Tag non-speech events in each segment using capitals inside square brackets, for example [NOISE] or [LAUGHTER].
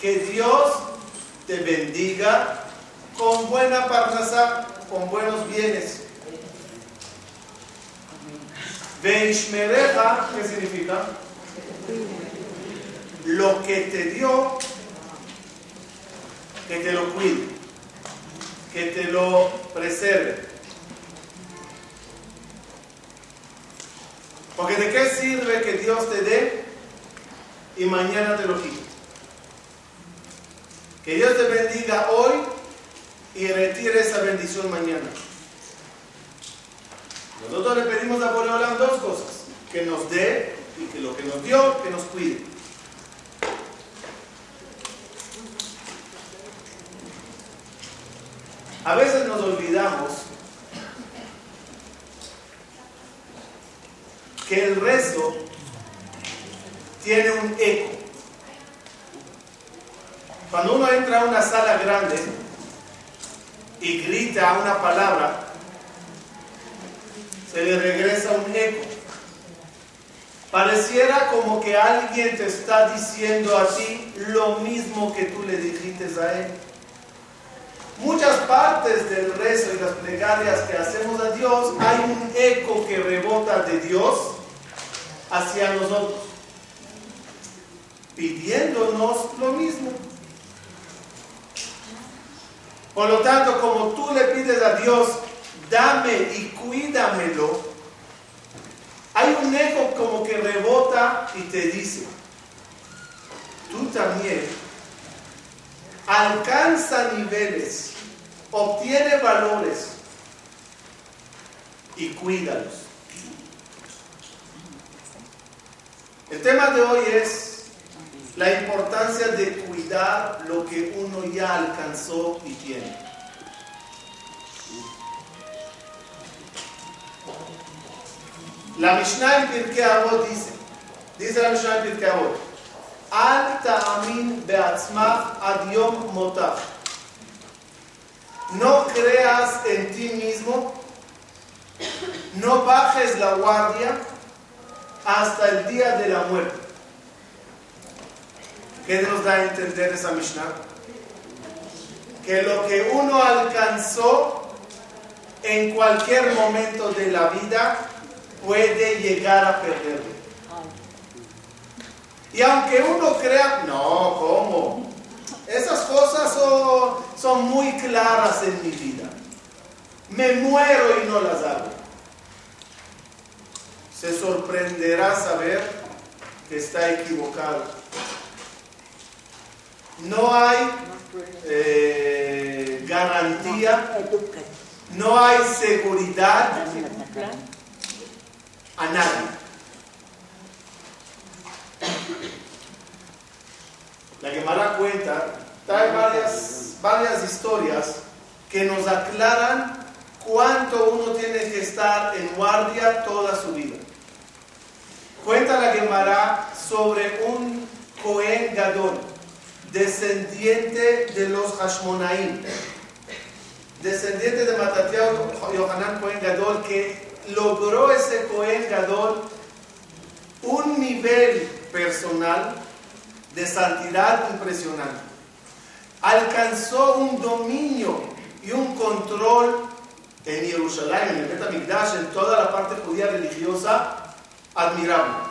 Que Dios te bendiga con buena parnasa, con buenos bienes. ¿qué significa? Lo que te dio, que te lo cuide, que te lo preserve. Porque de qué sirve que Dios te dé y mañana te lo quite. Que Dios te bendiga hoy y retire esa bendición mañana. Nosotros le pedimos a Boreolam dos cosas, que nos dé y que lo que nos dio, que nos cuide. A veces nos olvidamos que el rezo tiene un eco. Cuando uno entra a una sala grande y grita una palabra, se le regresa un eco. Pareciera como que alguien te está diciendo a ti lo mismo que tú le dijiste a él. Muchas partes del rezo y las plegarias que hacemos a Dios hay un eco que rebota de Dios hacia nosotros, pidiéndonos lo mismo. Por lo tanto, como tú le pides a Dios dame y cuídamelo, hay un eco como que rebota y te dice, tú también alcanza niveles, obtiene valores y cuídalos. El tema de hoy es la importancia de cuidar lo que uno ya alcanzó y tiene. La Mishnah en Pirkei Avot dice, dice la Mishnah en Pirkei Avot, Al ta'amin be'atzmach ad yom. No creas en ti mismo, no bajes la guardia hasta el día de la muerte. ¿Qué nos da a entender esa Mishnah? Que lo que uno alcanzó en cualquier momento de la vida puede llegar a perderlo. Y aunque uno crea, no, ¿cómo? Esas cosas son, son muy claras en mi vida. Me muero y no las hago. Se sorprenderá saber que está equivocado. No hay eh, garantía, no hay seguridad a nadie. La Gemara cuenta, trae varias, varias historias que nos aclaran cuánto uno tiene que estar en guardia toda su vida. Cuenta la Gemara sobre un Cohen Gadol, descendiente de los Hashmonaim, descendiente de Matatiao Yohanan Cohen Gadol, que logró ese Cohen Gadol un nivel personal de santidad impresionante. Alcanzó un dominio y un control en Jerusalén, en el Betamigdash, en toda la parte judía religiosa, admirable.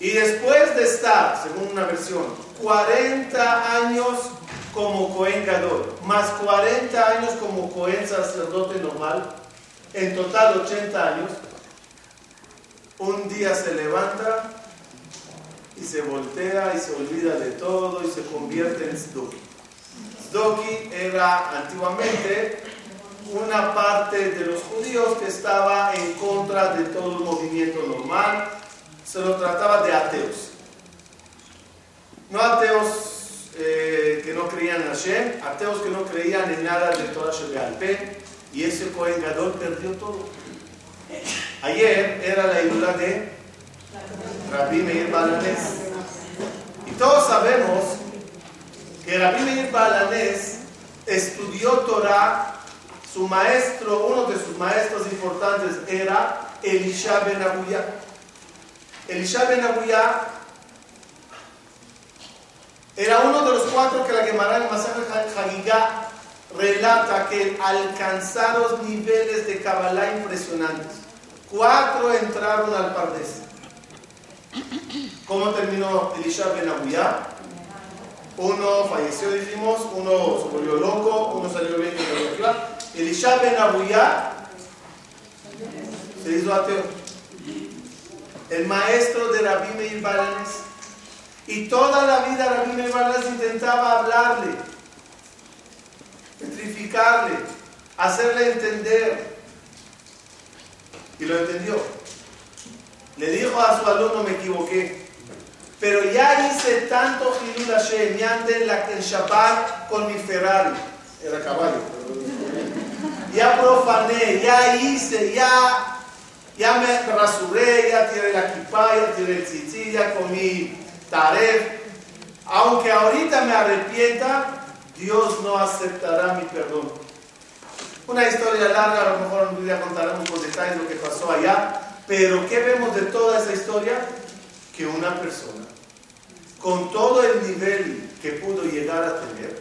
Y después de estar, según una versión, 40 años como Cohen Gadol, más 40 años como Cohen sacerdote normal, en total 80 años, un día se levanta y se voltea y se olvida de todo y se convierte en Sdoki. Sdoki era antiguamente una parte de los judíos que estaba en contra de todo el movimiento normal. Se lo trataba de ateos. No ateos eh, que no creían en Hashem, ateos que no creían en nada de Torah P. Y ese Cohen Gadol perdió todo. Ayer era la ídola de Rabbi Meir Balanés. Y todos sabemos que Rabbi Meir Balanés estudió Torah, su maestro, uno de sus maestros importantes era Elisha Ben Abuyá. Elisha Ben Abuyá era uno de los cuatro que la Gemara en Masaj Hagigah relata que alcanzaron niveles de Kabbalah impresionantes. Cuatro entraron al Pardes. ¿Cómo terminó Elisha Ben? Uno falleció, dijimos, uno se volvió loco, uno salió bien y Elisha Ben se hizo. El maestro de Rabbi Meir Balanes. Y toda la vida Meir Balanes intentaba hablarle petrificarle, hacerle entender. Y lo entendió. Le dijo a su alumno, me equivoqué. Pero ya hice tanto Hilul Hashem, en, la, Shabbat con mi Ferrari. Era caballo. Ya profané, ya hice, ya, ya me rasuré, ya tiré la kippah, ya tiré el tzitzit, ya comí taref. Aunque ahorita me arrepienta, Dios no aceptará mi perdón. Una historia larga, a lo mejor un día contaremos con detalles lo que pasó allá, pero ¿qué vemos de toda esa historia? Que una persona, con todo el nivel que pudo llegar a tener,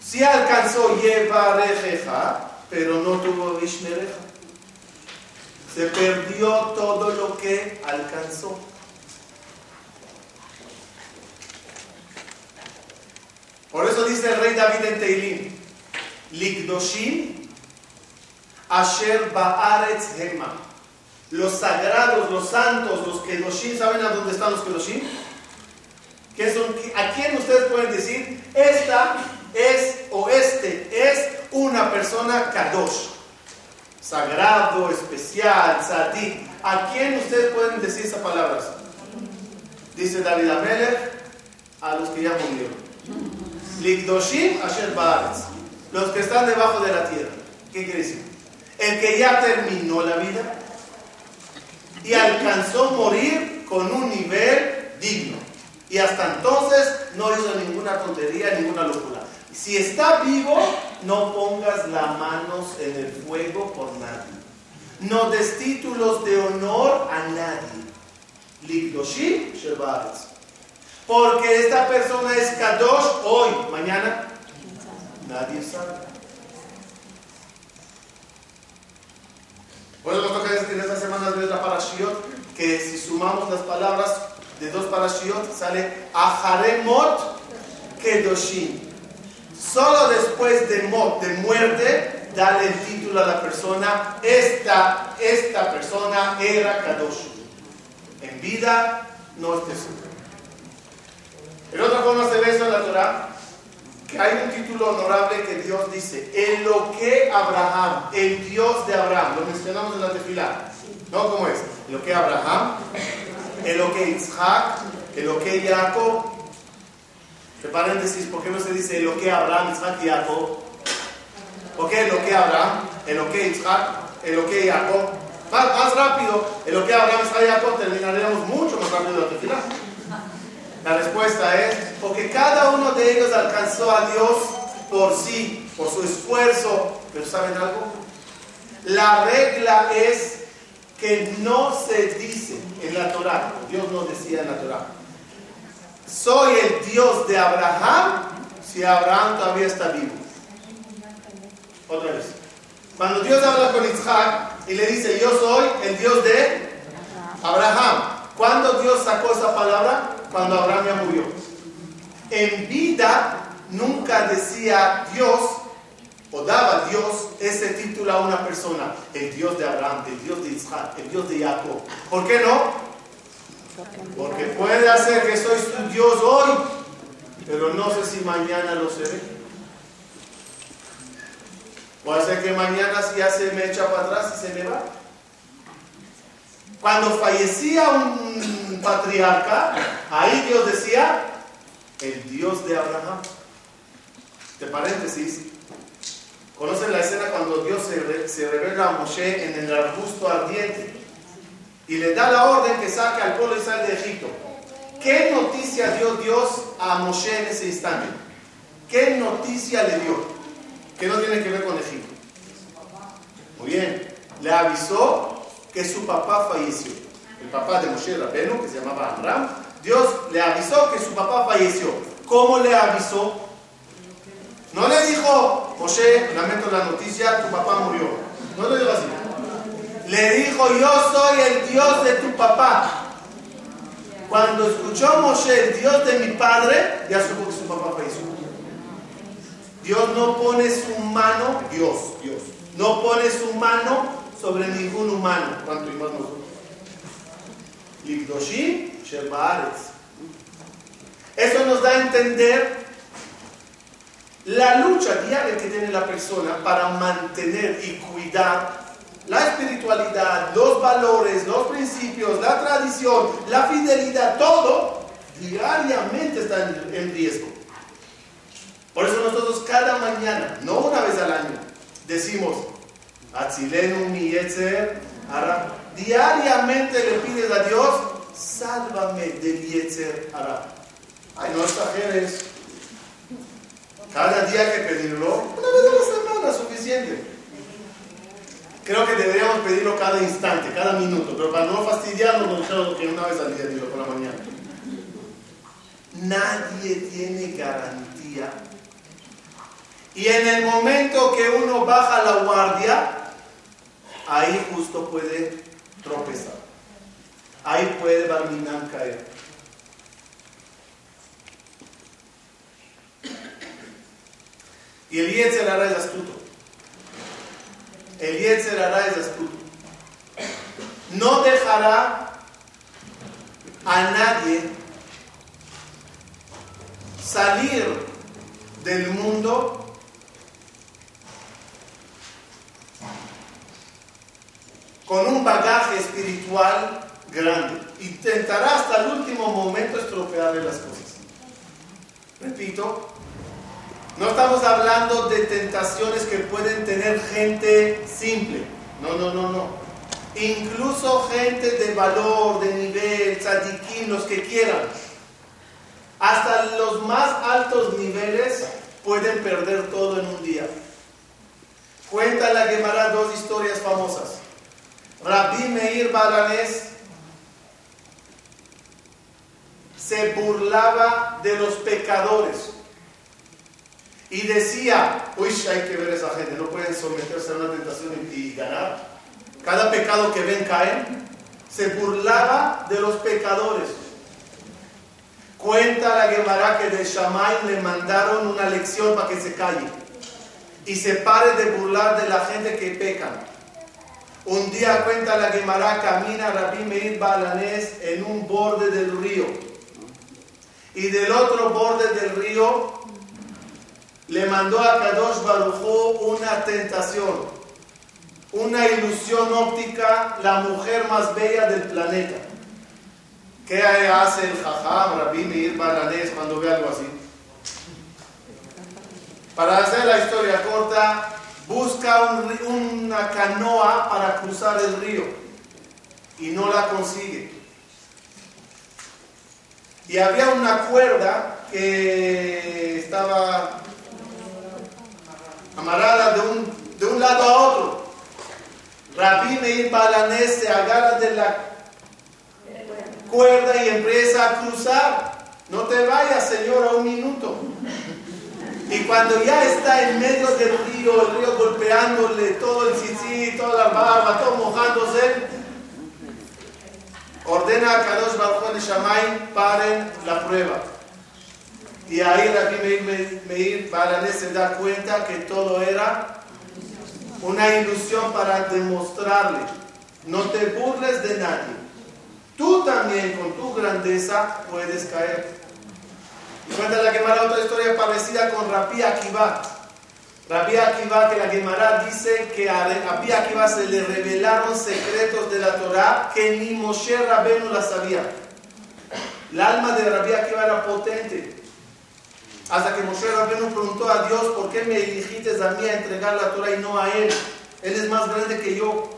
sí alcanzó Yevarejeja, pero no tuvo Ishmereja. Se perdió todo lo que alcanzó. Por eso dice el rey David en Teilim, Ligdoshim Asher Baaretz Hema. Los sagrados, los santos, los Kedoshim, ¿saben a dónde están los Kedoshim? ¿Qué son? ¿A quién ustedes pueden decir? Esta es o este es una persona Kadosh. Sagrado, especial, Sadi. ¿A quién ustedes pueden decir esas palabras? Dice David Amelech, a los que ya murieron. Ligdoshim Asher Los que están debajo de la tierra. ¿Qué quiere decir? El que ya terminó la vida y alcanzó morir con un nivel digno. Y hasta entonces no hizo ninguna tontería, ninguna locura. Si está vivo, no pongas las manos en el fuego por nadie. No des títulos de honor a nadie. Ligdoshim Shebaretz. Porque esta persona es Kadosh hoy, mañana nadie sabe. Por eso nos toca decir en esta semana de la parashiot que si sumamos las palabras de dos parashiot sale Aharemot Kedoshim. Solo después de mot, de muerte, dale el título a la persona, esta, esta persona era Kadosh. En vida no es seguro. En otra forma se ve eso en la Torah, que hay un título honorable que Dios dice, que Abraham, el Dios de Abraham, lo mencionamos en la tefilá, ¿no? ¿Cómo es? que Abraham, que Isaac, que Jacob. Que paréntesis, ¿por qué no se dice que Abraham, Isaac y Jacob? ¿Por qué que Abraham, que Isaac, que Jacob? Más, más rápido, que Abraham, Isaac y Jacob, terminaríamos mucho más rápido la tefilá. La respuesta es porque cada uno de ellos alcanzó a Dios por sí, por su esfuerzo. Pero ¿saben algo? La regla es que no se dice en la Torah, Dios no decía en la Torah, soy el Dios de Abraham si Abraham todavía está vivo. Otra vez. Cuando Dios habla con Isaac y le dice, yo soy el Dios de Abraham. ¿Cuándo Dios sacó esa palabra? Cuando Abraham ya murió. En vida nunca decía Dios, o daba Dios ese título a una persona, el Dios de Abraham, el Dios de Isaac, el Dios de Jacob. ¿Por qué no? Porque puede hacer que soy tu Dios hoy, pero no sé si mañana lo seré. Puede ser que mañana ya se me echa para atrás y se me va. Cuando fallecía un patriarca, ahí Dios decía, el Dios de Abraham. De paréntesis, ¿conocen la escena cuando Dios se, revela a Moshe en el arbusto ardiente y le da la orden que saque al pueblo de Israel de Egipto? ¿Qué noticia dio Dios a Moshe en ese instante? ¿Qué noticia le dio? Que no tiene que ver con Egipto. Muy bien, le avisó que su papá falleció. El papá de Moshe Rabenu, que se llamaba Amram, Dios le avisó que su papá falleció. ¿Cómo le avisó? No le dijo, Moshe, lamento la noticia, tu papá murió. No le dijo así. Le dijo, yo soy el Dios de tu papá. Cuando escuchó Moshe el Dios de mi padre, ya supo que su papá falleció. Dios no pone su mano, Dios, Dios, no pone su mano sobre ningún humano, cuanto y más nosotros. Eso nos da a entender la lucha diaria que tiene la persona para mantener y cuidar la espiritualidad, los valores, los principios, la tradición, la fidelidad, todo diariamente está en, riesgo. Por eso nosotros cada mañana, no una vez al año, decimos, Atzilenu mi yetzer, diariamente le pides a Dios, sálvame del yetzer ara. Ay, no exageres. Cada día que pedirlo, una vez a la semana, suficiente. Creo que deberíamos pedirlo cada instante, cada minuto, pero para no fastidiarnos, nos dijeron que una vez al día, dilo por la mañana. Nadie tiene garantía. Y en el momento que uno baja la guardia, ahí justo puede tropezar. Ahí puede Barminan caer. Y el Yetzer hará es astuto. El Yetzer hará es astuto. No dejará a nadie salir del mundo con un bagaje espiritual grande. Intentará hasta el último momento estropearle las cosas. Repito, no estamos hablando de tentaciones que pueden tener gente simple. No, no, no, no. Incluso gente de valor, de nivel, tzadikim, los que quieran. Hasta los más altos niveles pueden perder todo en un día. Cuenta la Gemara dos historias famosas. Rabbi Meir Baranés se burlaba de los pecadores y decía, uy, hay que ver a esa gente, no pueden someterse a una tentación y, ganar. Cada pecado que ven caen. Se burlaba de los pecadores. Cuenta la Gemara que de Shammai le mandaron una lección para que se calle y se pare de burlar de la gente que peca. Un día cuenta la Gemara, camina Rabbi Meir Balanés en un borde del río. Y del otro borde del río le mandó a Kadosh Barujú una tentación, una ilusión óptica, la mujer más bella del planeta. ¿Qué hace el jajam, Rabbi Meir Balanés, cuando ve algo así? Para hacer la historia corta, busca una canoa para cruzar el río y no la consigue. Y había una cuerda que estaba amarrada de un, de un lado a otro. Rabí Meir Balanés se agarra de la cuerda y empieza a cruzar. No te vayas, Señor, a un minuto. Y cuando ya está en medio del río, el río golpeándole todo el sisí, toda la barba, todo mojándose, ordena a Kadosh Baruch de Shamay, paren la prueba. Y ahí Rabbi Meir, Meir Balanés se da cuenta que todo era una ilusión para demostrarle, no te burles de nadie. Tú también con tu grandeza puedes caer. Cuenta la Gemara otra historia parecida con Rabbi Akiva. Rabbi Akiva, que la Gemara dice que a Rabbi Akiva se le revelaron secretos de la Torah que ni Moshe Rabenu la sabía. El alma de Rabbi Akiva era potente. Hasta que Moshe Rabbeinu preguntó a Dios, ¿por qué me dijiste a mí a entregar la Torah y no a él? Él es más grande que yo.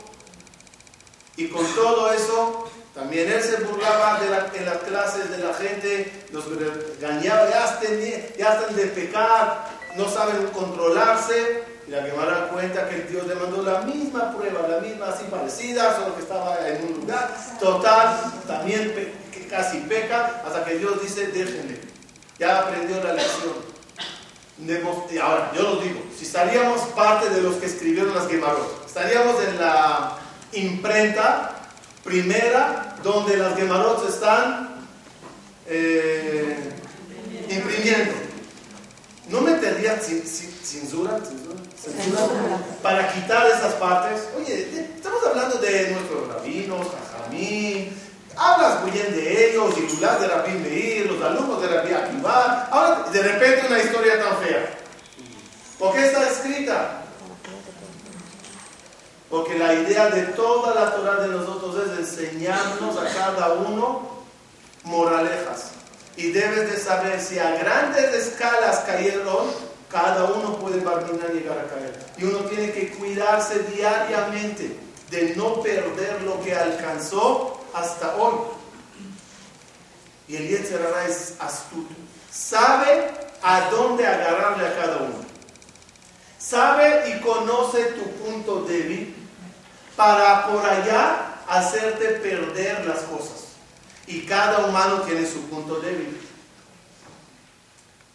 Y con todo eso, también él se burlaba en las clases de la gente, los engañaba, ya están, ya están de pecar, no saben controlarse. Y la Gemara cuenta que Dios le mandó la misma prueba, la misma así parecida, solo que estaba en un lugar. Total, también casi peca, hasta que Dios dice, déjenle ya aprendió la lección. Ahora, yo lo digo, si estaríamos parte de los que escribieron las Gemarot, estaríamos en la imprenta primera donde las Gemarot se están eh, imprimiendo. ¿No metería censura, censura, para quitar esas partes? Oye, estamos hablando de nuestros rabinos, Jajamín, Hablas muy bien de ellos, y de Rabbi Meir, los alumnos de Rabbi Akiva. Ahora, de repente una historia tan fea. ¿Por qué está escrita? Porque la idea de toda la Torah de nosotros es enseñarnos a cada uno moralejas. Y debes de saber si a grandes escalas cayeron, cada uno puede terminar llegar a caer. Y uno tiene que cuidarse diariamente de no perder lo que alcanzó hasta hoy. Y el Yetzirah es astuto. Sabe a dónde agarrarle a cada uno. Sabe y conoce tu punto débil para por allá hacerte perder las cosas. Y cada humano tiene su punto débil.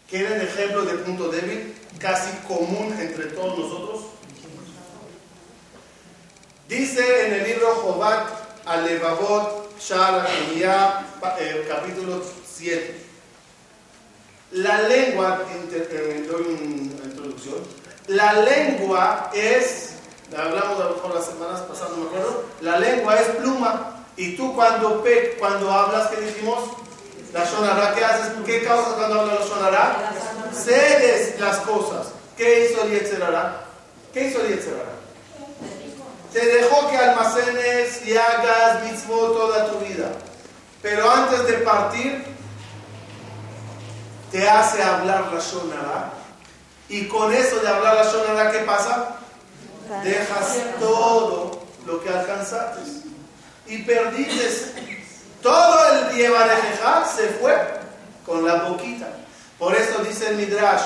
¿Quieren ejemplos de punto débil casi común entre todos nosotros? Dice en el libro Jobat Alevavot Shara eh, capítulo 7. La lengua, eh, doy una introducción, la lengua es, hablamos a lo mejor las semanas pasadas, no me acuerdo, la lengua es pluma. Y tú cuando, pe, cuando hablas, ¿qué dijimos? La sonará, ¿qué haces? ¿Qué causa cuando hablas la sonará? Cedes las cosas. ¿Qué hizo el Yetzerara? ¿Qué hizo el Yetzerara? te dejó que almacenes y hagas mismo toda tu vida. Pero antes de partir, te hace hablar la Shonara. Y con eso de hablar la Shonara, ¿qué pasa? Dejas todo lo que alcanzaste. Y perdiste. Todo el de se fue con la boquita. Por eso dice el Midrash,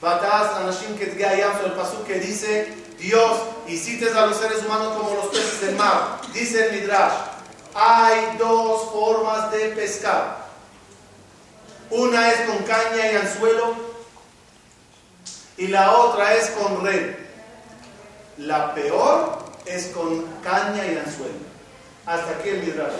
Bataz Anashim el Pasuk que dice, Dios, hiciste a los seres humanos como los peces del mar. Dice el Midrash, hay dos formas de pescar. Una es con caña y anzuelo y la otra es con red. La peor es con caña y anzuelo. Hasta aquí el Midrash.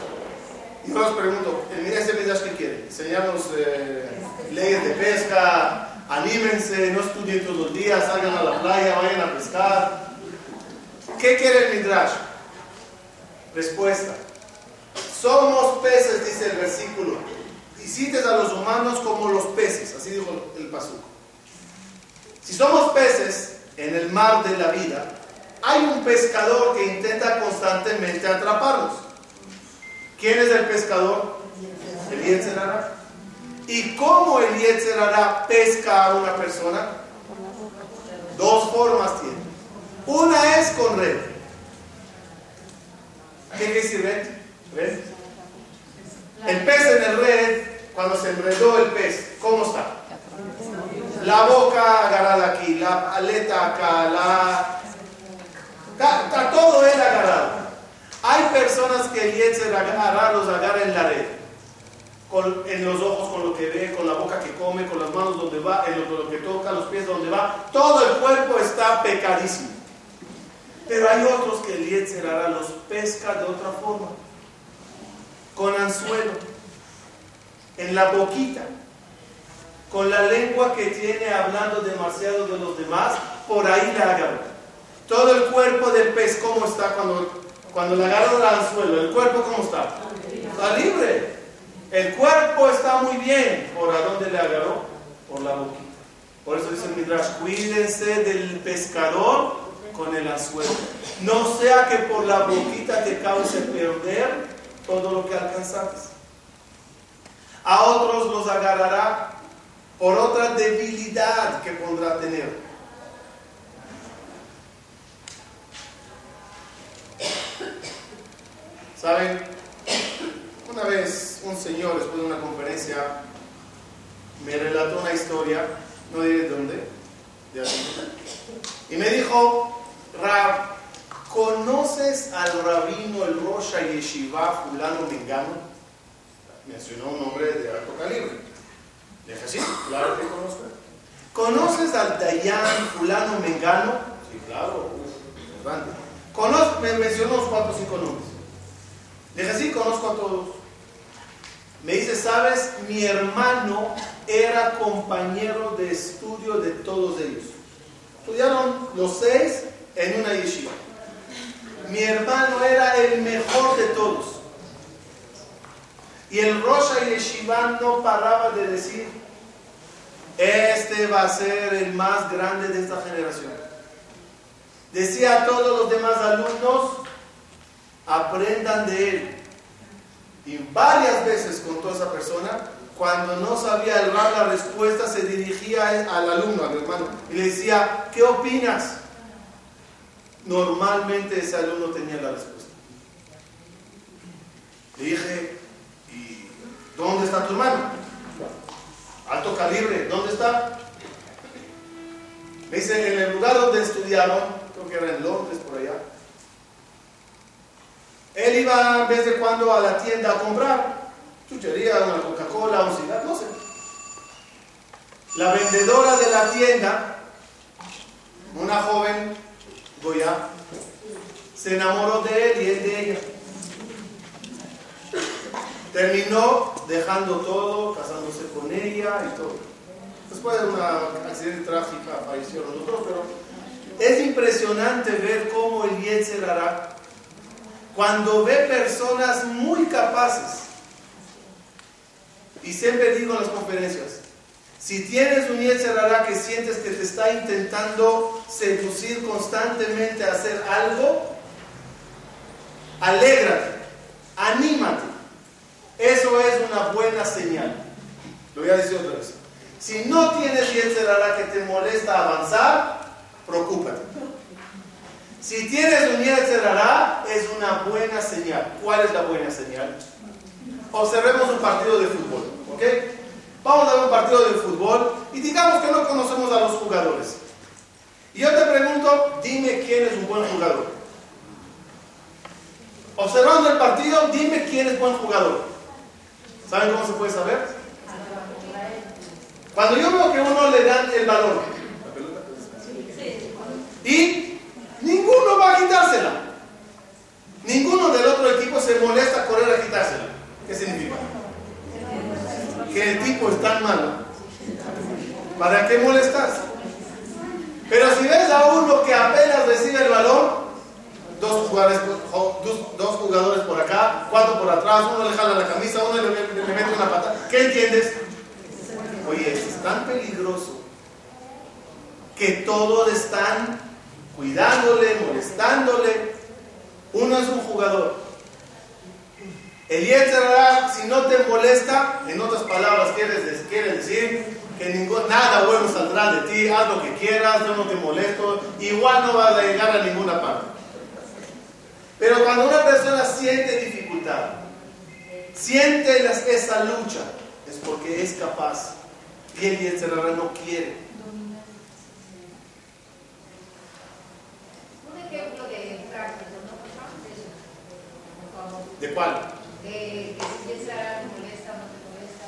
Y yo os pregunto, ¿ese Midrash qué quiere? Enseñarnos eh, leyes de pesca, anímense, no estudien todos los días, salgan a la playa, vayan a pescar. ¿Qué quiere el Midrash? Respuesta. Somos peces, dice el versículo. Hiciste a los humanos como los peces, así dijo el Pasuco. Si somos peces en el mar de la vida, hay un pescador que intenta constantemente atraparlos. ¿Quién es el pescador? El Yetzerara. ¿Y cómo el Yetzerara pesca a una persona? Dos formas tiene. Una es con red. ¿Qué quiere decir red? El pez en el red, cuando se enredó el pez, ¿cómo está? La boca agarrada aquí, la aleta acá, la... Está, todo él agarrado. Hay personas que el Yetzer agarra, los agarra en la red en los ojos con lo que ve, con la boca que come, con las manos donde va, en lo, que toca, los pies donde va. Todo el cuerpo está pecadísimo. Pero hay otros que el Yetzerara los pesca de otra forma, con anzuelo, en la boquita. con la lengua que tiene hablando demasiado de los demás, por ahí la agarró. Todo el cuerpo del pez, ¿cómo está cuando, cuando le agarró el anzuelo? ¿El cuerpo cómo está? Está libre. El cuerpo está muy bien. ¿Por a dónde le agarró? Por la boquita. Por eso dice el Midrash, cuídense del pescador con el anzuelo. No sea que por la boquita te cause perder todo lo que alcanzaste. A otros los agarrará por otra debilidad que podrá tener. ¿Saben? Una vez un señor, después de una conferencia, me relató una historia, no diré dónde, de y me dijo, Rab, ¿conoces al rabino, el Rosh Yeshiva, fulano mengano? Mencionó un nombre de alto calibre. Dije, sí, claro que conozco. ¿Conoces al Dayan fulano mengano? Sí, claro, grande. me mencionó unos cuatro o cinco nombres. Dije, sí, conozco a todos. Me dice, ¿sabes? Mi hermano era compañero de estudio de todos ellos. Estudiaron los seis en una yeshiva. Mi hermano era el mejor de todos. Y el Rosh Yeshiva no paraba de decir, este va a ser el más grande de esta generación. Decía a todos los demás alumnos, aprendan de él. Y varias veces contó esa persona, cuando no sabía el la respuesta, se dirigía al alumno, al hermano, y le decía, ¿qué opinas? Normalmente ese alumno tenía la respuesta. Le dije, ¿y dónde está tu hermano? Alto calibre, ¿dónde está? Me dice, en el lugar donde estudiaron, creo que era en Londres, por allá, él iba en vez de cuando a la tienda a comprar chuchería, una Coca-Cola, un cigarro, no sé. La vendedora de la tienda, una joven Goya, se enamoró de él y él de ella. Terminó dejando todo, casándose con ella y todo. Después de un accidente trágico fallecieron los dos, pero es impresionante ver cómo el Yetzer hará cuando ve personas muy capaces, y siempre digo en las conferencias, si tienes un Yetzerara que sientes que te está intentando seducir constantemente a hacer algo, alégrate, anímate. Eso es una buena señal. Lo voy a decir otra vez. Si no tienes Yetzerara que te molesta avanzar, preocúpate. Si tienes un Yetzerara, es una buena señal. ¿Cuál es la buena señal? Observemos un partido de fútbol, ¿ok? Vamos a ver un partido de fútbol y digamos que no conocemos a los jugadores. Y yo te pregunto, dime quién es un buen jugador. Observando el partido, dime quién es buen jugador. ¿Saben cómo se puede saber? Cuando yo veo que uno le dan el balón y Ninguno va a quitársela. Ninguno del otro equipo se molesta correr a quitársela. ¿Qué significa? Que el tipo es tan malo. ¿Para qué molestas? Pero si ves a uno que apenas recibe el balón, dos jugadores, dos, jugadores por acá, cuatro por atrás, uno le jala la camisa, uno le, mete una pata, ¿qué entiendes? Oye, es tan peligroso que todos están cuidándole, molestándole. Uno es un jugador. El Yetzirah, si no te molesta, en otras palabras, quiere decir que ningún, nada bueno saldrá de ti, haz lo que quieras, yo no te molesto, igual no vas a llegar a ninguna parte. Pero cuando una persona siente dificultad, siente esa lucha, es porque es capaz y el Yetzirah no quiere. ¿De cuál? De, que si molesta, no te molesta.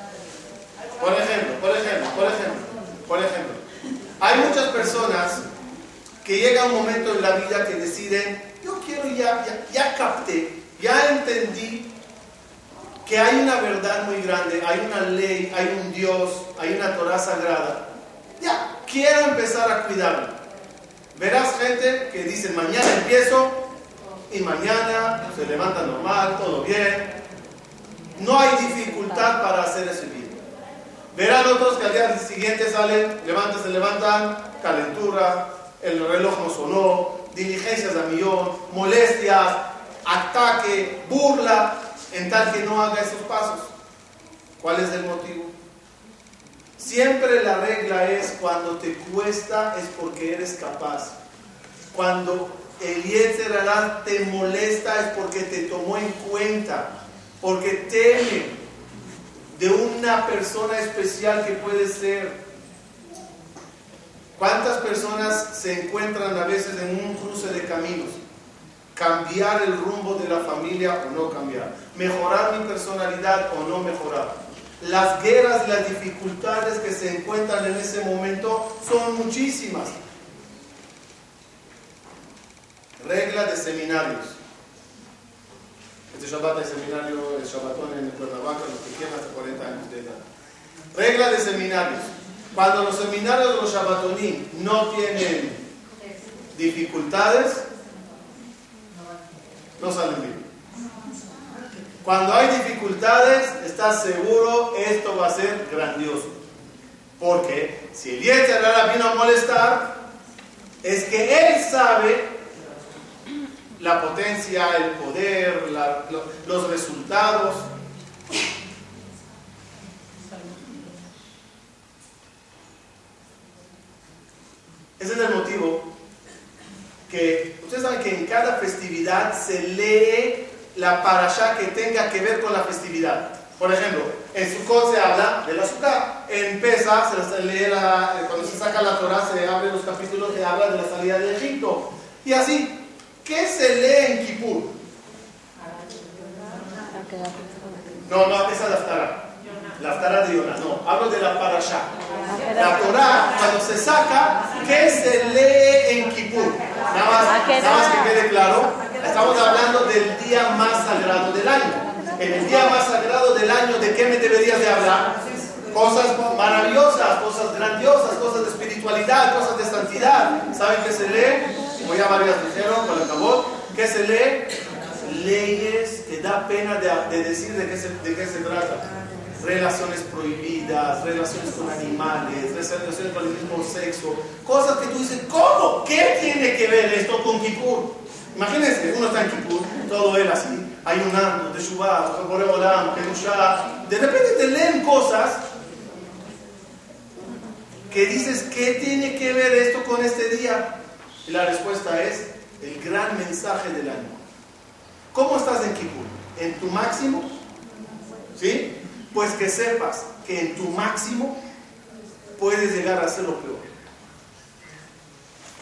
Por ejemplo, por ejemplo, por ejemplo, por ejemplo. Hay muchas personas que llega un momento en la vida que deciden, yo quiero ya, ya, ya capté, ya entendí que hay una verdad muy grande, hay una ley, hay un Dios, hay una Torah sagrada, ya, quiero empezar a cuidarlo. Verás gente que dice, mañana empiezo y mañana se levanta normal, todo bien. No hay dificultad para hacer ese bien. Verán otros que al día siguiente salen, levantan, se levantan, calentura, el reloj no sonó, diligencias a millón, molestias, ataque, burla, en tal que no haga esos pasos. ¿Cuál es el motivo? Siempre la regla es cuando te cuesta es porque eres capaz. Cuando el Yetzerará te molesta es porque te tomó en cuenta, porque teme de una persona especial que puede ser. ¿Cuántas personas se encuentran a veces en un cruce de caminos? Cambiar el rumbo de la familia o no cambiar. Mejorar mi personalidad o no mejorar. Las guerras las dificultades que se encuentran en ese momento son muchísimas. Regla de seminarios. Este Shabbat hay seminario, el Shabbatón en Cuernavaca, los que quieran hasta 40 años de edad. Regla de seminarios. Cuando los seminarios de los Shabbatoní no tienen dificultades, no salen bien. Cuando hay dificultades, estás seguro esto va a ser grandioso. Porque si el Yetzirah vino a molestar, es que él sabe la potencia, el poder, los resultados. Ese es el motivo que ustedes saben que en cada festividad se lee la parasha que tenga que ver con la festividad. Por ejemplo, en Sukkot se habla del azúcar, en Pesa se lee la, cuando se saca la Torah se abren los capítulos que habla de la salida de Egipto. Y así, ¿qué se lee en Kippur? No, no, esa es la Aftara. La Aftara de Yonah, no, hablo de la parasha. La Torah, cuando se saca, ¿qué se lee en Kippur? Nada más, nada más que quede claro, estamos hablando del día más sagrado del año. En el día más sagrado del año, ¿de qué me deberías de hablar? Cosas maravillosas, cosas grandiosas, cosas de espiritualidad, cosas de santidad. ¿Saben qué se lee? Como ya varias dijeron con el ¿qué se lee? Leyes que da pena de, decir de qué, se, de qué se trata relaciones prohibidas, relaciones con animales, relaciones con el mismo sexo, cosas que tú dices, ¿cómo? ¿Qué tiene que ver esto con Kippur? Imagínense, uno está en Kippur, todo él así, ayunando, de Shubá, de repente te leen cosas que dices, ¿qué tiene que ver esto con este día? Y la respuesta es el gran mensaje del año. ¿Cómo estás en Kippur? ¿En tu máximo? ¿Sí? Pues que sepas que en tu máximo puedes llegar a ser lo peor.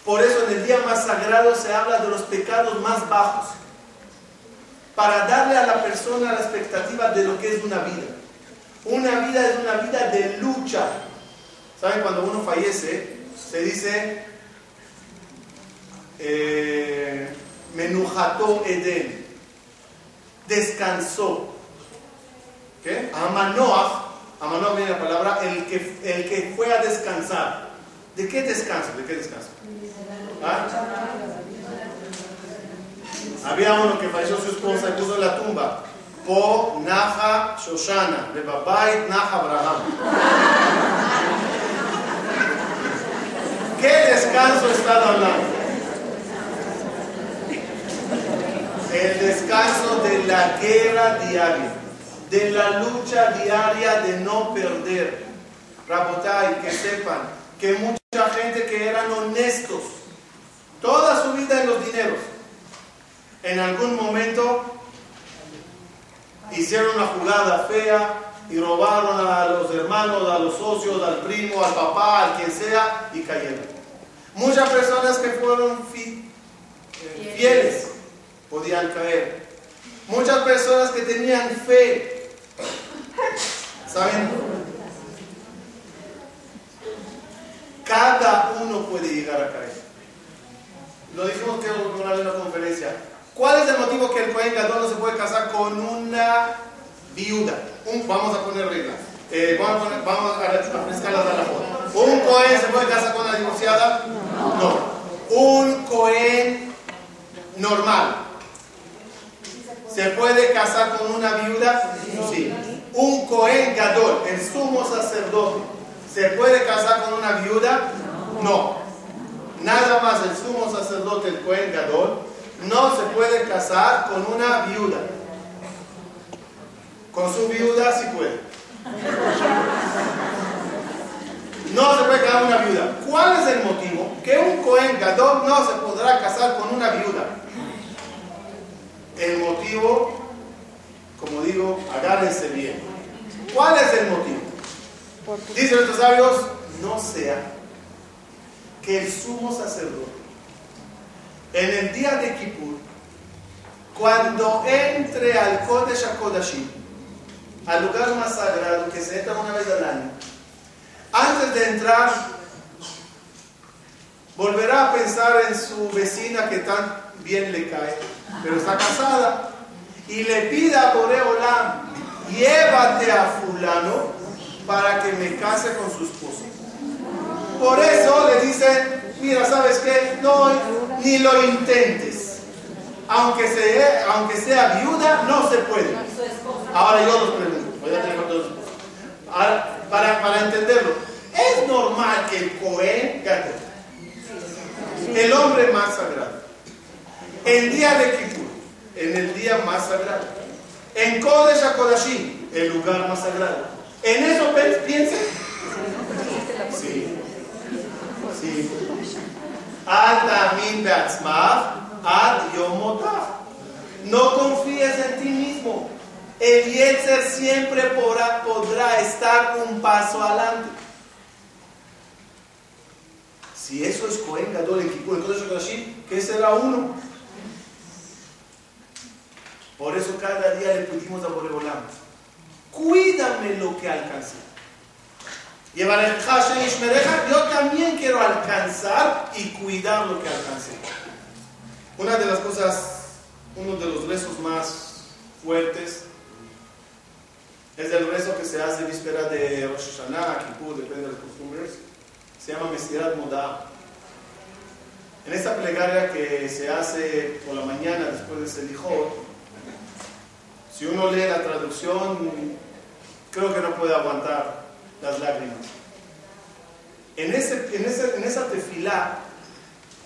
Por eso en el día más sagrado se habla de los pecados más bajos, para darle a la persona la expectativa de lo que es una vida. Una vida es una vida de lucha. ¿Saben? Cuando uno fallece, se dice, eh, menujató Eden, descansó. ¿Qué? Amanoah, Amanoah viene la palabra, el que, el que fue a descansar. ¿De qué descanso? ¿De qué descanso? ¿Ah? Había uno que falleció su esposa y puso en la tumba. Po Naja Shoshana, de Babait Naja Abraham. ¿Qué descanso están hablando? El descanso de la guerra diaria de la lucha diaria de no perder. Rabotai, que sepan que mucha gente que eran honestos toda su vida en los dineros, en algún momento hicieron una jugada fea y robaron a los hermanos, a los socios, al primo, al papá, al quien sea y cayeron. Muchas personas que fueron fieles podían caer. Muchas personas que tenían fe ¿Saben? Cada uno puede llegar a caer. Lo dijimos que una vez en una conferencia. ¿Cuál es el motivo que el Cohen no se puede casar con una viuda. vamos a poner reglas. Eh, vamos a, vamos a refrescar las ¿Un Cohen se puede casar con una divorciada? No. Un Cohen normal. ¿Se puede casar con una viuda? Sí. Un Cohen Gadol, el sumo sacerdote, ¿se puede casar con una viuda? No. Nada más el sumo sacerdote, el Cohen Gadol, no se puede casar con una viuda. Con su viuda sí puede. No se puede casar con una viuda. ¿Cuál es el motivo? Que un Cohen Gadol no se podrá casar con una viuda. Motivo, como digo, agárrense bien. ¿Cuál es el motivo? Dicen nuestros sabios, no sea que el sumo sacerdote, en el día de Kippur, cuando entre al Kodesh HaKodashim, al lugar más sagrado que se entra una vez al año, antes de entrar, volverá a pensar en su vecina que tan bien le cae, pero está casada, y le pida a Boreolam, llévate a fulano para que me case con su esposo. Por eso le dicen, mira, ¿sabes qué? No, ni lo intentes. Aunque sea, aunque sea viuda, no se puede. Ahora yo los pregunto, voy a tener todos para, para entenderlo, ¿es normal que el Cohen el hombre más sagrado, el día de Kippur, en el día más sagrado, en Kodesh HaKodashim, el lugar más sagrado, en eso piensen? Sí. Sí. ad No confíes en ti mismo. El Yetzer siempre podrá, estar un paso adelante. Si eso es Cohen Gadol en Kippur, entonces ¿qué será uno? Por eso cada día le pedimos a Boregolam, cuídame lo que alcancé. Yo también quiero alcanzar y cuidar lo que alcancé. Una de las cosas, uno de los rezos más fuertes es el rezo que se hace víspera de Rosh Hashanah, Kippur, depende de las costumbres. Se llama Mesirat Modá. En esta plegaria que se hace por la mañana después de Selijot, si uno lee la traducción, creo que no puede aguantar las lágrimas. En, ese, en, ese, en esa tefilá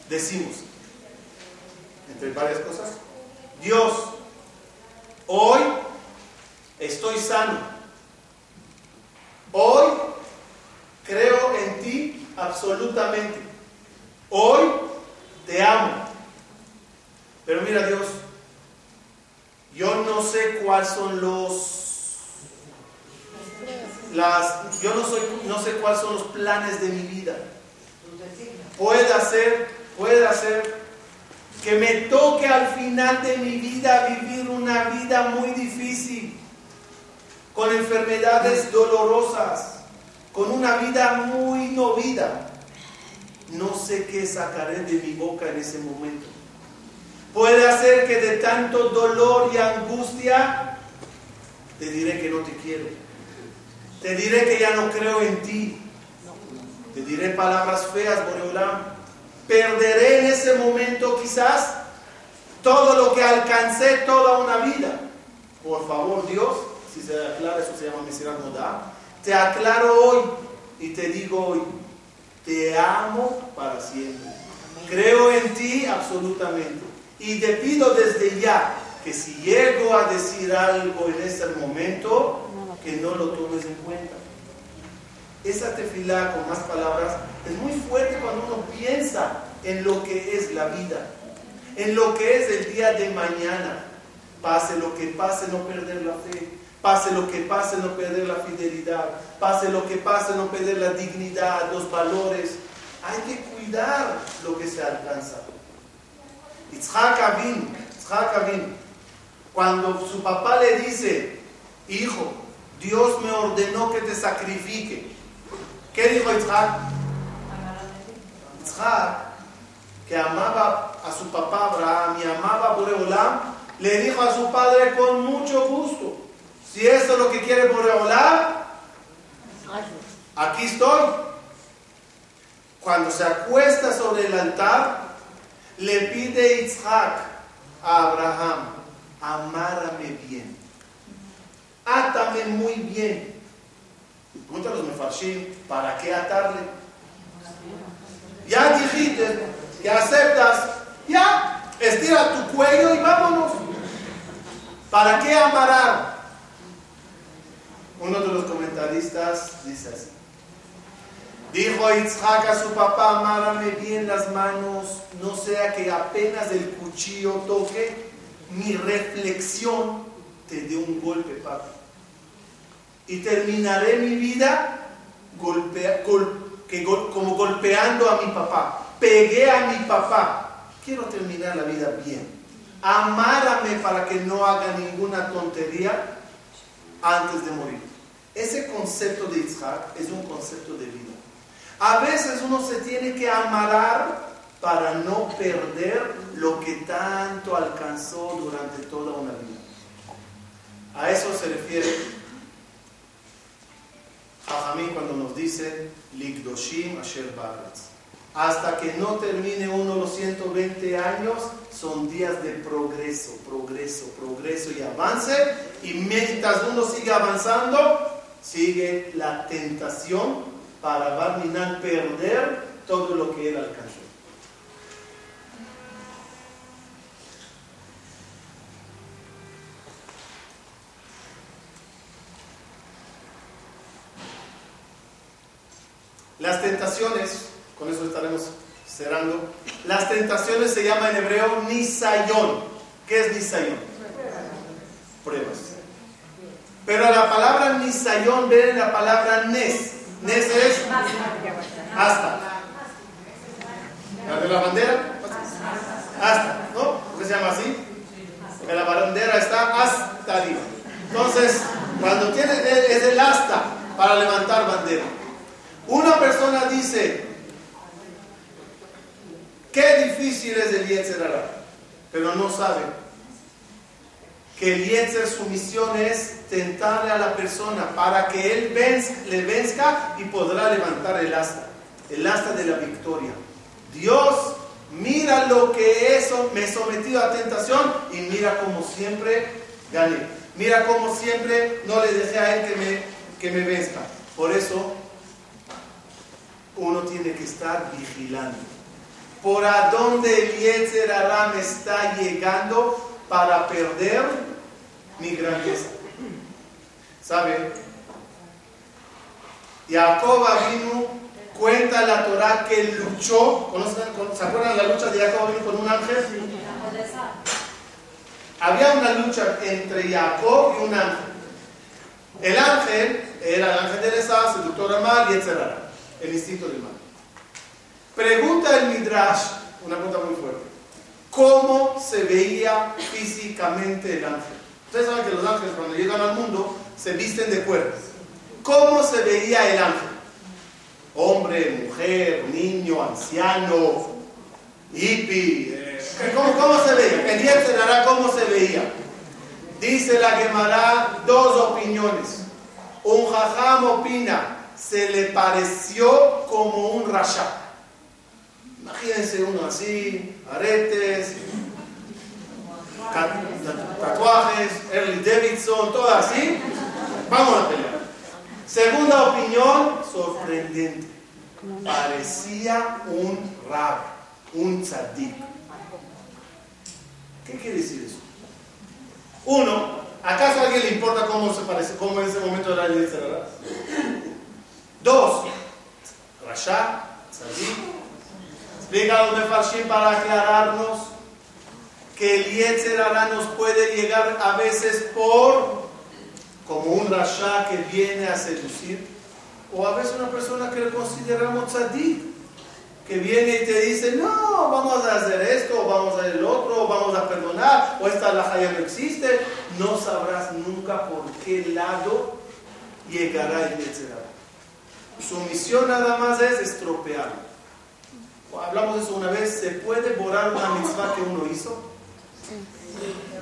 decimos, entre varias cosas, Dios, hoy estoy sano. Hoy creo en ti absolutamente. Hoy te amo. Pero mira Dios, yo no sé cuáles son los las, yo no, soy, no sé cuáles son los planes de mi vida. Puede ser, puede ser que me toque al final de mi vida vivir una vida muy difícil, con enfermedades dolorosas, con una vida muy no vida. No sé qué sacaré de mi boca en ese momento. Puede hacer que de tanto dolor y angustia te diré que no te quiero te diré que ya no creo en ti. Te diré palabras feas, Boreolam. Perderé en ese momento quizás todo lo que alcancé toda una vida. Por favor, Dios, si se aclara, eso se llama misericordia. Te aclaro hoy y te digo hoy, te amo para siempre. Creo en ti absolutamente. Y te pido desde ya que si llego a decir algo en ese momento, que no lo tomes en cuenta. Esa tefilá, con más palabras, es muy fuerte cuando uno piensa en lo que es la vida, en lo que es el día de mañana. Pase lo que pase, no perder la fe. Pase lo que pase, no perder la fidelidad. Pase lo que pase, no perder la dignidad, los valores. Hay que cuidar lo que se alcanza. Itzhak Abin, Abin, cuando su papá le dice, hijo, Dios me ordenó que te sacrifique. ¿Qué dijo Isaac? Isaac, que amaba a su papá Abraham y amaba a Boreolam, le dijo a su padre con mucho gusto, Si eso es lo que quiere Boreolam, aquí estoy. Cuando se acuesta sobre el altar, le pide Isaac a Abraham, amárame bien, átame muy bien. Pregunta los mefarshim, ¿para qué atarle? Ya dijiste que aceptas, ya, estira tu cuello y vámonos. ¿Para qué amarrar? Uno de los comentaristas dice así. Dijo Isaac a su papá, amárame bien las manos, no sea que apenas el cuchillo toque, mi reflexión te dé un golpe, papá. Y terminaré mi vida como golpeando a mi papá. Pegué a mi papá. Quiero terminar la vida bien. Amárame para que no haga ninguna tontería antes de morir. Ese concepto de Isaac es un concepto de vida. A veces uno se tiene que amarar para no perder lo que tanto alcanzó durante toda una vida. A eso se refiere mí cuando nos dice Ligdoshim Asher Hasta que no termine uno los 120 años, son días de progreso, progreso, progreso y avance. Y mientras uno sigue avanzando, sigue la tentación para Barminan perder todo lo que él alcanzó. Las tentaciones, con eso estaremos cerrando, las tentaciones se llama en hebreo nisayón. ¿Qué es nisayón? Pruebas. Pero la palabra nisayón viene la palabra nes. Nes es hasta. ¿La la bandera? Hasta, ¿no? ¿Por qué se llama así? Porque la bandera está hasta arriba. Entonces, cuando tiene, es el hasta para levantar bandera. Una persona dice, qué difícil es el Yetzerara, pero no sabe que el Yetzer su misión es tentarle a la persona para que él le venzca y podrá levantar el asta, el asta de la victoria. Dios mira lo que eso me he sometido a tentación y mira como siempre gané. Mira como siempre no le dejé a él que me, que me venzca. Por eso uno tiene que estar vigilando. Por a dónde el Yetzer me está llegando para perder mi grandeza. ¿Sabe? Jacob vino, cuenta la Torah que luchó, ¿se acuerdan la lucha de Jacob vino con un ángel? Había una lucha entre Jacob y un ángel. El ángel era el ángel de Esa, seductor mal y etc el instinto del mal. Pregunta el Midrash, una pregunta muy fuerte. ¿Cómo se veía físicamente el ángel? Ustedes saben que los ángeles cuando llegan al mundo se visten de cuerpos. ¿Cómo se veía el ángel? Hombre, mujer, niño, anciano, hippie. Eh, ¿cómo, ¿Cómo, se veía? El se dará cómo se veía. Dice la Gemara dos opiniones. Un jajam opina se le pareció como un rasha. Imagínense uno así, aretes, tatuajes, Early Davidson, todo así. Vamos a pelear. Segunda opinión, sorprendente. Parecía un rab, un tzadik. ¿Qué quiere decir eso? Uno, ¿acaso a alguien le importa cómo se parece, cómo en ese momento era el? Dos, Rasha, Tzadik. Explica los Mefarshim para aclararnos que el Yetzer nos puede llegar a veces por como un Rasha que viene a seducir, o a veces una persona que le consideramos tzadik, que viene y te dice, no, vamos a hacer esto, vamos a hacer el otro, vamos a perdonar, o esta la ya no existe, no sabrás nunca por qué lado llegará el Yetzer su misión nada más es estropear. Hablamos de eso una vez, ¿se puede borrar una mitzvah que uno hizo?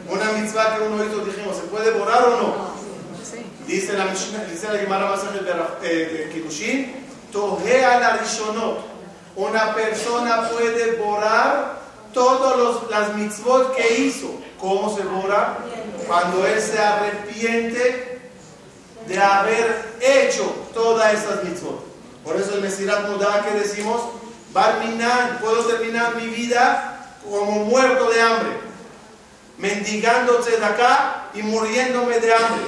Una mitzvah que uno hizo, dijimos, ¿se puede borrar o no? Dice la Mishnah, dice la Gemara de Kiddushin, Tohea la Rishonot. Una persona puede borrar todas las mitzvot que hizo. ¿Cómo se borra? Cuando él se arrepiente de haber hecho todas esas mitzvot. Por eso el Mesirat Mudá que decimos, Barminan, puedo terminar mi vida como muerto de hambre, mendigando acá y muriéndome de hambre.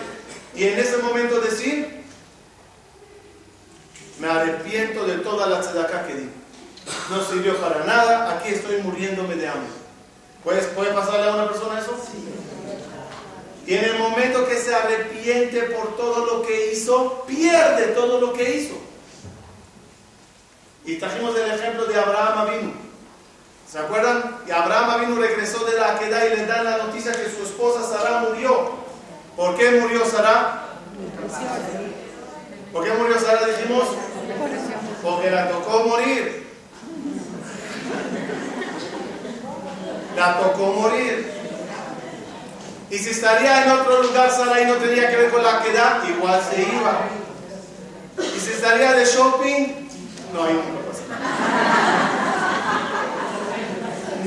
Y en ese momento decir, me arrepiento de toda la tzedakah que di. No sirvió para nada, aquí estoy muriéndome de hambre. ¿Puede, ¿Puede pasarle a una persona eso? Sí. Y en el momento que se arrepiente por todo lo que hizo, pierde todo lo que hizo. Y trajimos el ejemplo de Abraham Avinu. ¿Se acuerdan? Y Abraham Avinu regresó de la queda y le dan la noticia que su esposa Sara murió. ¿Por qué murió Sara? ¿Por qué murió Sara? Dijimos. Porque la tocó morir. La tocó morir. Y si estaría en otro lugar Sara y no tenía que ver con la queda, igual se iba. Y si estaría de shopping, no,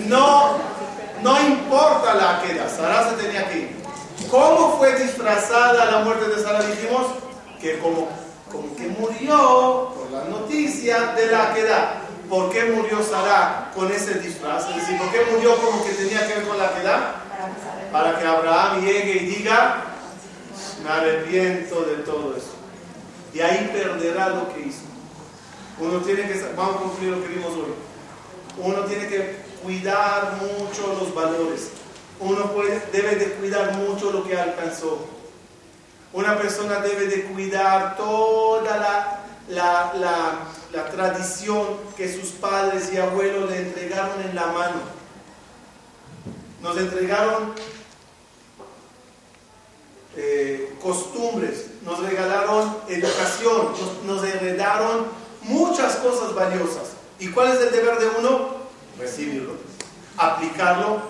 no No, importa la queda, Sara se tenía que ir. ¿Cómo fue disfrazada la muerte de Sara? Dijimos que como, como que murió por la noticia de la queda. ¿Por qué murió Sara con ese disfraz? Es decir, ¿por qué murió como que tenía que ver con la queda? Para que Abraham llegue y diga, me arrepiento de todo eso. Y ahí perderá lo que hizo. Uno tiene que, vamos a cumplir lo que vimos hoy. Uno tiene que cuidar mucho los valores. Uno puede, debe de cuidar mucho lo que alcanzó. Una persona debe de cuidar toda la, la, la, la tradición que sus padres y abuelos le entregaron en la mano. Nos entregaron eh, costumbres, nos regalaron educación, nos, nos heredaron muchas cosas valiosas. ¿Y cuál es el deber de uno? Recibirlo, aplicarlo,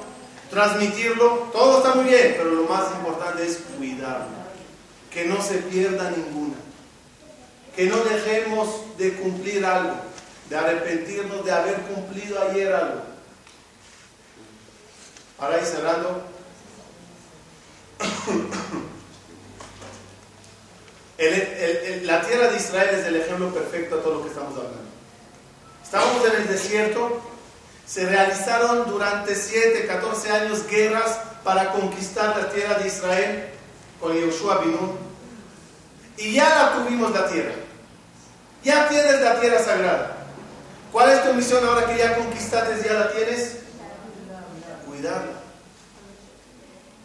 transmitirlo. Todo está muy bien, pero lo más importante es cuidarlo. Que no se pierda ninguna. Que no dejemos de cumplir algo, de arrepentirnos de haber cumplido ayer algo. Ahora ir cerrando. [COUGHS] la tierra de Israel es el ejemplo perfecto a todo lo que estamos hablando. Estábamos en el desierto, se realizaron durante 7, 14 años guerras para conquistar la tierra de Israel con Yoshua Binun. Y ya la tuvimos la tierra. Ya tienes la tierra sagrada. ¿Cuál es tu misión ahora que ya conquistaste, ya la tienes? Cuidarla.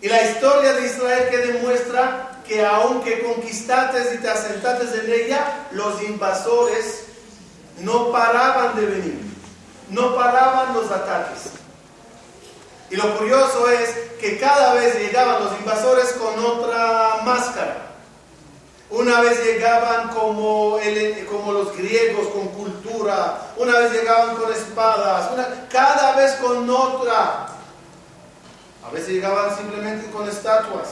Y la historia de Israel que demuestra que aunque conquistaste y te asentaste en ella, los invasores no paraban de venir, no paraban los ataques. Y lo curioso es que cada vez llegaban los invasores con otra máscara. Una vez llegaban como, como los griegos con cultura, una vez llegaban con espadas, cada vez con otra. A veces llegaban simplemente con estatuas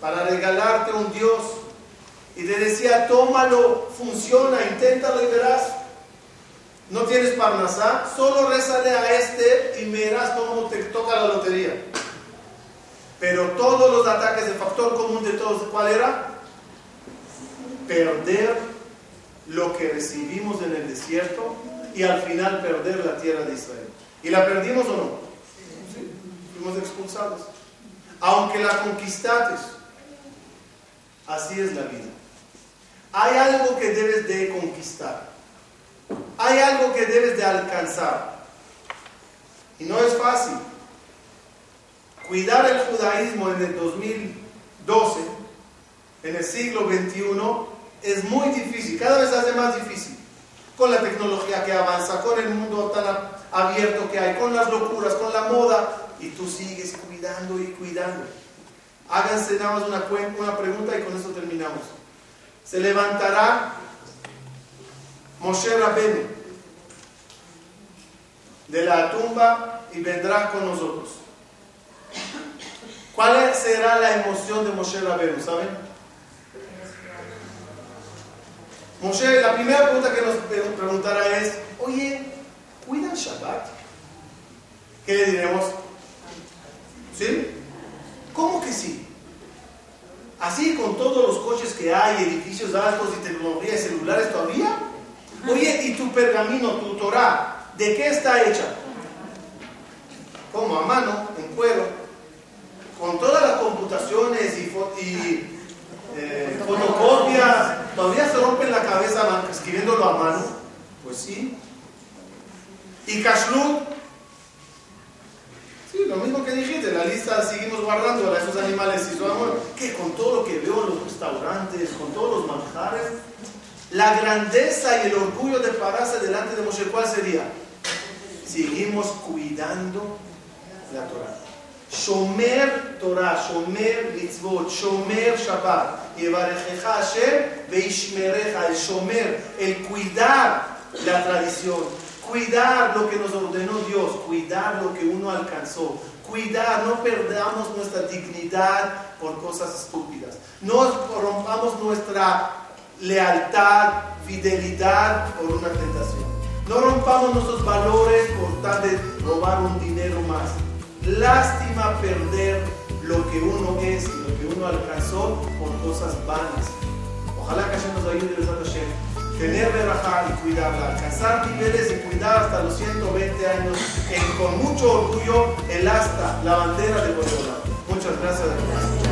para regalarte un Dios. Y te decía, tómalo, funciona, inténtalo y verás. No tienes parnasá, solo rezale a este y verás cómo te toca la lotería. Pero todos los ataques, el factor común de todos, ¿cuál era? Perder lo que recibimos en el desierto y al final perder la tierra de Israel. ¿Y la perdimos o no? Fuimos expulsados. Aunque la conquistaste, Así es la vida. Hay algo que debes de conquistar. Hay algo que debes de alcanzar. Y no es fácil. Cuidar el judaísmo en el 2012, en el siglo XXI, es muy difícil. Cada vez hace más difícil. Con la tecnología que avanza, con el mundo tan abierto que hay, con las locuras, con la moda. Y tú sigues cuidando y cuidando. Háganse nada más una, pregunta y con eso terminamos. Se levantará Moshe Rabenu de la tumba y vendrá con nosotros. ¿Cuál será la emoción de Moshe Rabenu? ¿Saben? Moshe, la primera pregunta que nos preguntará es, oye, ¿cuidan Shabbat? ¿Qué le diremos? ¿Sí? ¿Cómo que sí? Así con todos los coches que hay, edificios altos y tecnología de celulares todavía. Oye, ¿y tu pergamino, tu Torah, de qué está hecha? Como a mano, en cuero, con todas las computaciones y, eh, fotocopias, todavía se rompen la cabeza escribiéndolo a mano. Pues sí. Y Kashrut, sí, lo mismo que dijiste, la lista seguimos guardando a esos animales y su amor. Que con todo lo que veo en los restaurantes, con todos los manjares, la grandeza y el orgullo de pararse delante de Moshe, ¿cuál sería? Seguimos cuidando la Torah. Shomer Torah, Shomer Mitzvot, Shomer Shabbat. Yevarejeja Hashem, Veishmereja, el Shomer, el cuidar la tradición, cuidar lo que nos ordenó Dios, cuidar lo que uno alcanzó, cuidar, no perdamos nuestra dignidad por cosas estúpidas, no rompamos nuestra lealtad, fidelidad por una tentación, no rompamos nuestros valores por tal de robar un dinero más. Lástima perder lo que uno es y lo que uno alcanzó por cosas vanas. Ojalá que Hashem nos ayude, tener verajá y cuidarla, alcanzar niveles y cuidar hasta los 120 años con mucho orgullo el asta, la bandera de Boreola. Muchas gracias.